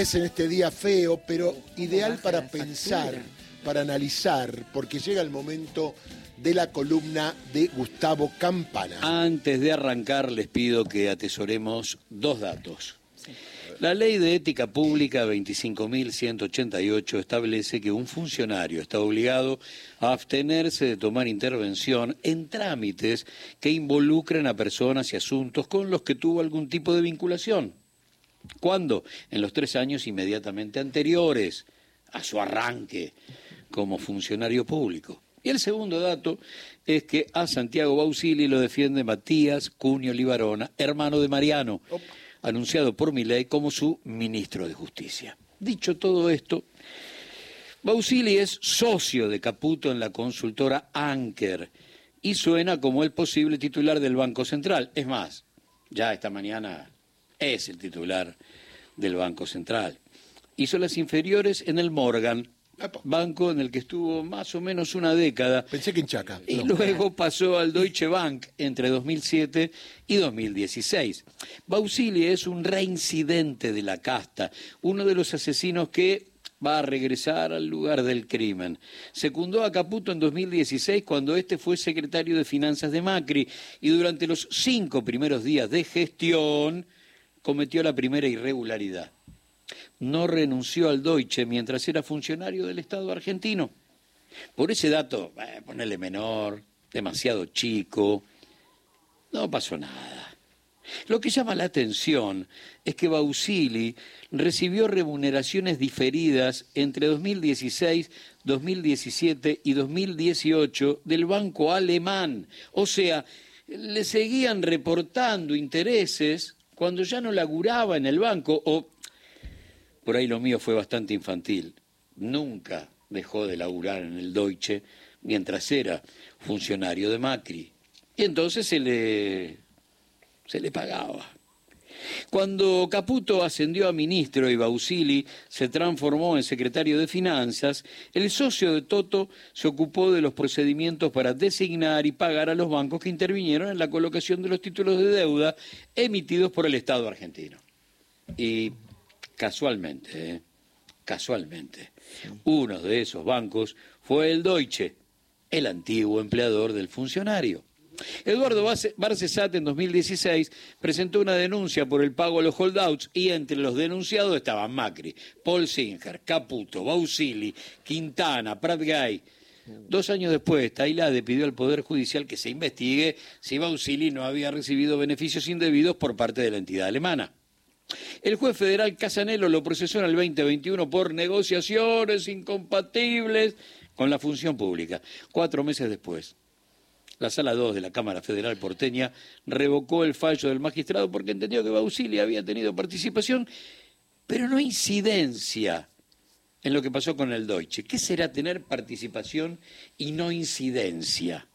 es en este día feo, pero ideal para pensar, para analizar, porque llega el momento de la columna de Gustavo Campana. Antes de arrancar, les pido que atesoremos dos datos. La ley de ética pública 25.188 establece que un funcionario está obligado a abstenerse de tomar intervención en trámites que involucren a personas y asuntos con los que tuvo algún tipo de vinculación. ¿Cuándo? En los tres años inmediatamente anteriores a su arranque como funcionario público. Y el segundo dato es que a Santiago Bausili lo defiende Matías Cunio Libarona, hermano de Mariano anunciado por Milei como su ministro de Justicia. Dicho todo esto, Bausili es socio de Caputo en la consultora Anker y suena como el posible titular del Banco Central. Es más, ya esta mañana es el titular del Banco Central. Hizo las inferiores en el Morgan, banco en el que estuvo más o menos una década. Pensé que en Chaca. Y luego pasó al Deutsche Bank entre 2007 y 2016. Bausili es un reincidente de la casta, uno de los asesinos que va a regresar al lugar del crimen. Secundó a Caputo en 2016 cuando este fue secretario de Finanzas de Macri y durante los cinco primeros días de gestión cometió la primera irregularidad no renunció al Deutsche mientras era funcionario del Estado argentino. Por ese dato, eh, ponerle menor, demasiado chico, no pasó nada. Lo que llama la atención es que Bausili recibió remuneraciones diferidas entre 2016, 2017 y 2018 del Banco Alemán. O sea, le seguían reportando intereses cuando ya no laburaba en el banco o por ahí lo mío fue bastante infantil. Nunca dejó de laburar en el Deutsche mientras era funcionario de Macri. Y entonces se le, se le pagaba. Cuando Caputo ascendió a ministro y Bausili se transformó en secretario de Finanzas, el socio de Toto se ocupó de los procedimientos para designar y pagar a los bancos que intervinieron en la colocación de los títulos de deuda emitidos por el Estado argentino. Y casualmente, ¿eh? casualmente, uno de esos bancos fue el Deutsche, el antiguo empleador del funcionario. Eduardo Barcesat en 2016 presentó una denuncia por el pago a los holdouts y entre los denunciados estaban Macri, Paul Singer, Caputo, Bausili, Quintana, Prat Gay. Dos años después, Tailade pidió al Poder Judicial que se investigue si Bausili no había recibido beneficios indebidos por parte de la entidad alemana. El juez federal Casanelo lo procesó en el 2021 por negociaciones incompatibles con la función pública. Cuatro meses después, la Sala 2 de la Cámara Federal porteña revocó el fallo del magistrado porque entendió que Bausili había tenido participación, pero no incidencia en lo que pasó con el Deutsche. ¿Qué será tener participación y no incidencia?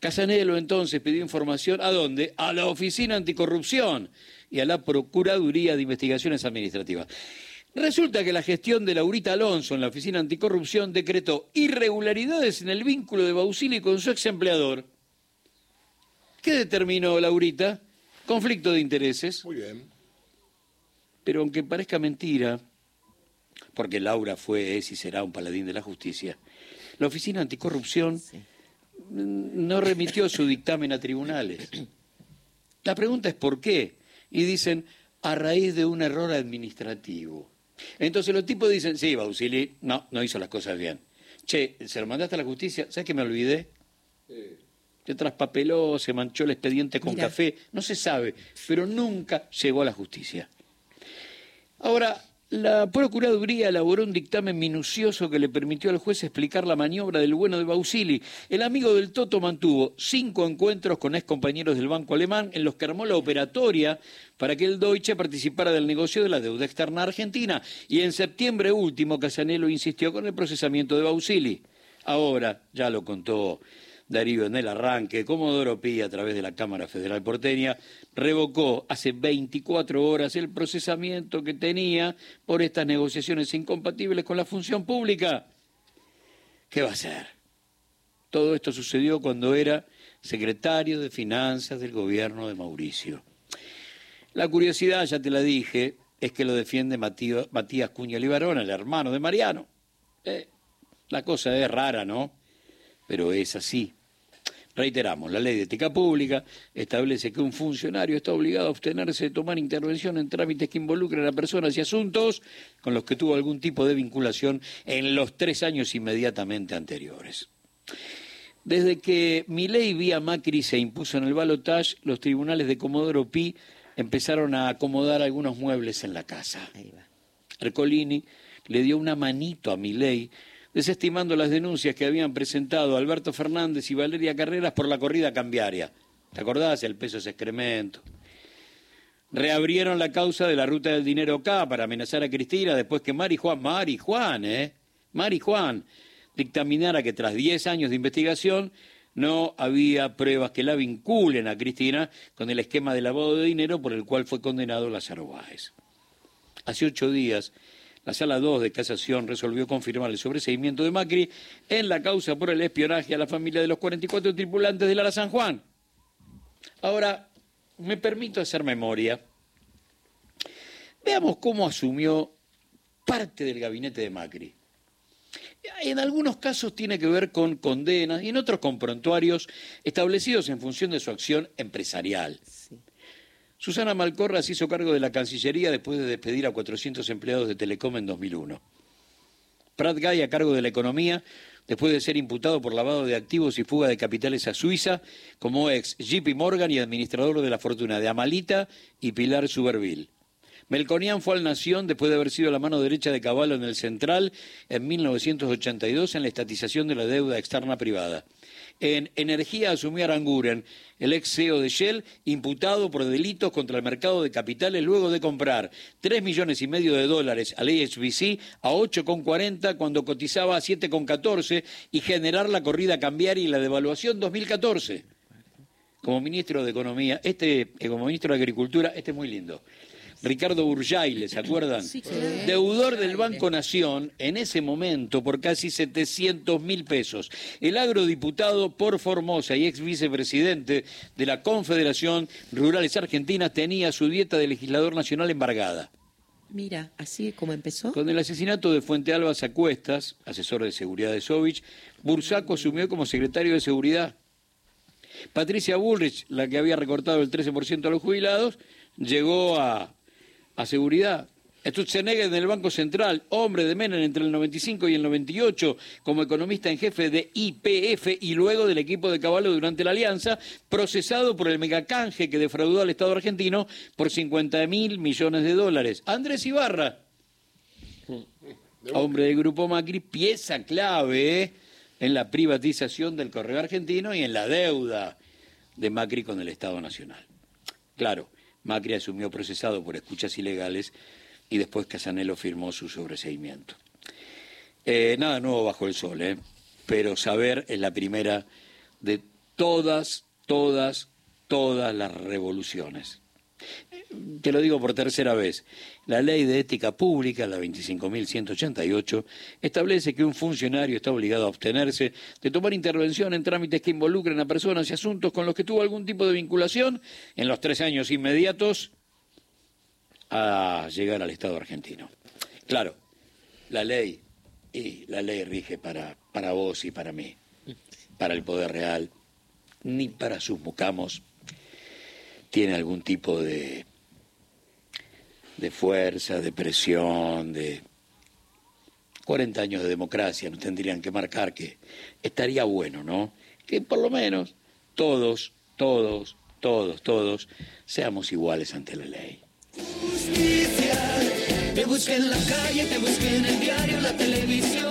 Casanelo entonces pidió información a dónde? A la Oficina Anticorrupción y a la Procuraduría de Investigaciones Administrativas. Resulta que la gestión de Laurita Alonso en la Oficina Anticorrupción decretó irregularidades en el vínculo de Bausili con su ex empleador. ¿Qué determinó Laurita? Conflicto de intereses. Muy bien. Pero aunque parezca mentira, porque Laura fue, es y será un paladín de la justicia, la Oficina Anticorrupción no remitió su dictamen a tribunales. La pregunta es por qué y dicen a raíz de un error administrativo. Entonces los tipos dicen, sí, Bausili, no, no hizo las cosas bien. Che, ¿se lo mandaste a la justicia? ¿Sabes que me olvidé? Se traspapeló, se manchó el expediente con café, no se sabe, pero nunca llegó a la justicia. Ahora, la Procuraduría elaboró un dictamen minucioso que le permitió al juez explicar la maniobra del bueno de Bausili. El amigo del Toto mantuvo cinco encuentros con ex compañeros del Banco Alemán en los que armó la operatoria para que el Deutsche participara del negocio de la deuda externa argentina. Y en septiembre último, Casanelo insistió con el procesamiento de Bausili. Ahora, ya lo contó Darío en el arranque, Comodoro Pi, a través de la Cámara Federal Porteña, revocó hace 24 horas el procesamiento que tenía por estas negociaciones incompatibles con la función pública. ¿Qué va a hacer? Todo esto sucedió cuando era secretario de Finanzas del gobierno de Mauricio. La curiosidad, ya te la dije, es que lo defiende Matías Cuña Libarón, el hermano de Mariano. Eh, la cosa es rara, ¿no? Pero es así. Reiteramos, la ley de ética pública establece que un funcionario está obligado a abstenerse de tomar intervención en trámites que involucren a personas y asuntos con los que tuvo algún tipo de vinculación en los tres años inmediatamente anteriores. Desde que ley vía Macri se impuso en el balotaje, los tribunales de Comodoro Pi empezaron a acomodar algunos muebles en la casa. Ercolini le dio una manito a ley desestimando las denuncias que habían presentado Alberto Fernández y Valeria Carreras por la corrida cambiaria. ¿Te acordás? El peso es excremento. Reabrieron la causa de la ruta del dinero acá para amenazar a Cristina después que Mari Juan, Mari Juan, ¿eh? Mari Juan dictaminara que tras 10 años de investigación no había pruebas que la vinculen a Cristina con el esquema de lavado de dinero por el cual fue condenado Lázaro Báez. Hace ocho días la Sala 2 de Casación resolvió confirmar el sobreseimiento de Macri en la causa por el espionaje a la familia de los 44 tripulantes del Ara San Juan. Ahora, me permito hacer memoria. Veamos cómo asumió parte del gabinete de Macri. En algunos casos tiene que ver con condenas y en otros con prontuarios establecidos en función de su acción empresarial. Susana Malcorra se hizo cargo de la Cancillería después de despedir a 400 empleados de Telecom en 2001. Prat Guy a cargo de la economía después de ser imputado por lavado de activos y fuga de capitales a Suiza como ex JP Morgan y administrador de la fortuna de Amalita y Pilar Suberville. Melconian fue al Nación después de haber sido la mano derecha de Caballo en el Central en 1982 en la estatización de la deuda externa privada. En energía asumió Aranguren, el ex CEO de Shell, imputado por delitos contra el mercado de capitales luego de comprar 3 millones y medio de dólares al HBC a 8,40 cuando cotizaba a 7,14 y generar la corrida cambiaria y la devaluación 2014. Como ministro de Economía, este, eh, como ministro de Agricultura, este es muy lindo. Ricardo Urjaile, ¿se acuerdan? Sí, Deudor del Banco Nación en ese momento por casi 700 mil pesos. El agrodiputado por Formosa y ex vicepresidente de la Confederación Rurales Argentinas tenía su dieta de legislador nacional embargada. Mira, así es como empezó. Con el asesinato de Fuente Alba Acuestas, asesor de seguridad de Sovich, Bursaco asumió como secretario de Seguridad. Patricia Bullrich, la que había recortado el 13% a los jubilados, llegó a a seguridad. Stutzenegger en el Banco Central, hombre de Menem entre el 95 y el 98, como economista en jefe de IPF y luego del equipo de Caballo durante la alianza, procesado por el megacanje que defraudó al Estado argentino por 50 mil millones de dólares. Andrés Ibarra, hombre del Grupo Macri, pieza clave ¿eh? en la privatización del correo argentino y en la deuda de Macri con el Estado Nacional. Claro Macri asumió procesado por escuchas ilegales y después Casanelo firmó su sobreseimiento. Eh, nada nuevo bajo el sol, ¿eh? pero saber es la primera de todas, todas, todas las revoluciones. Te lo digo por tercera vez. La ley de ética pública, la 25.188, establece que un funcionario está obligado a abstenerse de tomar intervención en trámites que involucren a personas y asuntos con los que tuvo algún tipo de vinculación en los tres años inmediatos a llegar al Estado argentino. Claro, la ley, y la ley rige para, para vos y para mí, para el poder real, ni para sus mucamos tiene algún tipo de, de fuerza, de presión, de 40 años de democracia nos tendrían que marcar que estaría bueno, ¿no? Que por lo menos todos, todos, todos, todos seamos iguales ante la ley. Justicia, te en te en el diario, la televisión